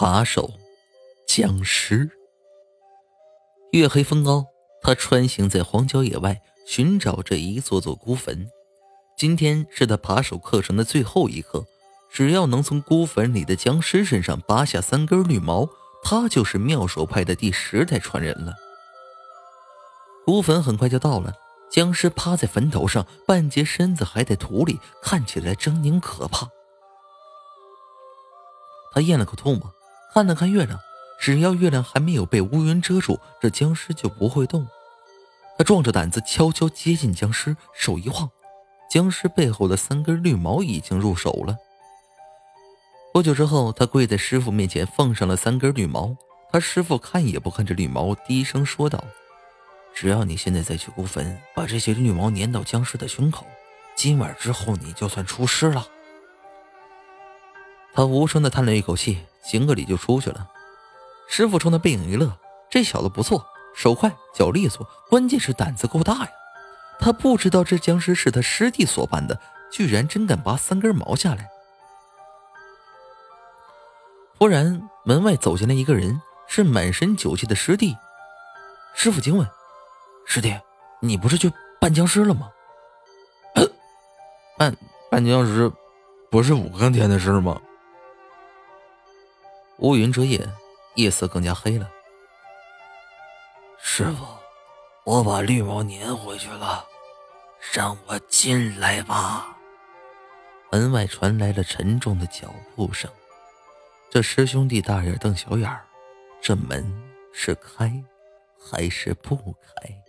扒手，僵尸。月黑风高，他穿行在荒郊野外，寻找着一座座孤坟。今天是他扒手课程的最后一课，只要能从孤坟里的僵尸身上拔下三根绿毛，他就是妙手派的第十代传人了。孤坟很快就到了，僵尸趴在坟头上，半截身子还在土里，看起来狰狞可怕。他咽了口唾沫，看了看月亮，只要月亮还没有被乌云遮住，这僵尸就不会动。他壮着胆子悄悄接近僵尸，手一晃，僵尸背后的三根绿毛已经入手了。不久之后，他跪在师傅面前，放上了三根绿毛。他师傅看也不看这绿毛，低声说道：“只要你现在再去孤坟，把这些绿毛粘到僵尸的胸口，今晚之后你就算出师了。”他无声的叹了一口气，行个礼就出去了。师傅冲他背影一乐：“这小子不错，手快脚利索，关键是胆子够大呀！他不知道这僵尸是他师弟所扮的，居然真敢拔三根毛下来。”忽然，门外走进来一个人，是满身酒气的师弟。师傅惊问：“师弟，你不是去扮僵尸了吗？”“ 扮扮僵尸，不是五更天的事吗？”乌云遮夜，夜色更加黑了。师傅，我把绿毛粘回去了，让我进来吧。门外传来了沉重的脚步声。这师兄弟大眼瞪小眼儿，这门是开还是不开？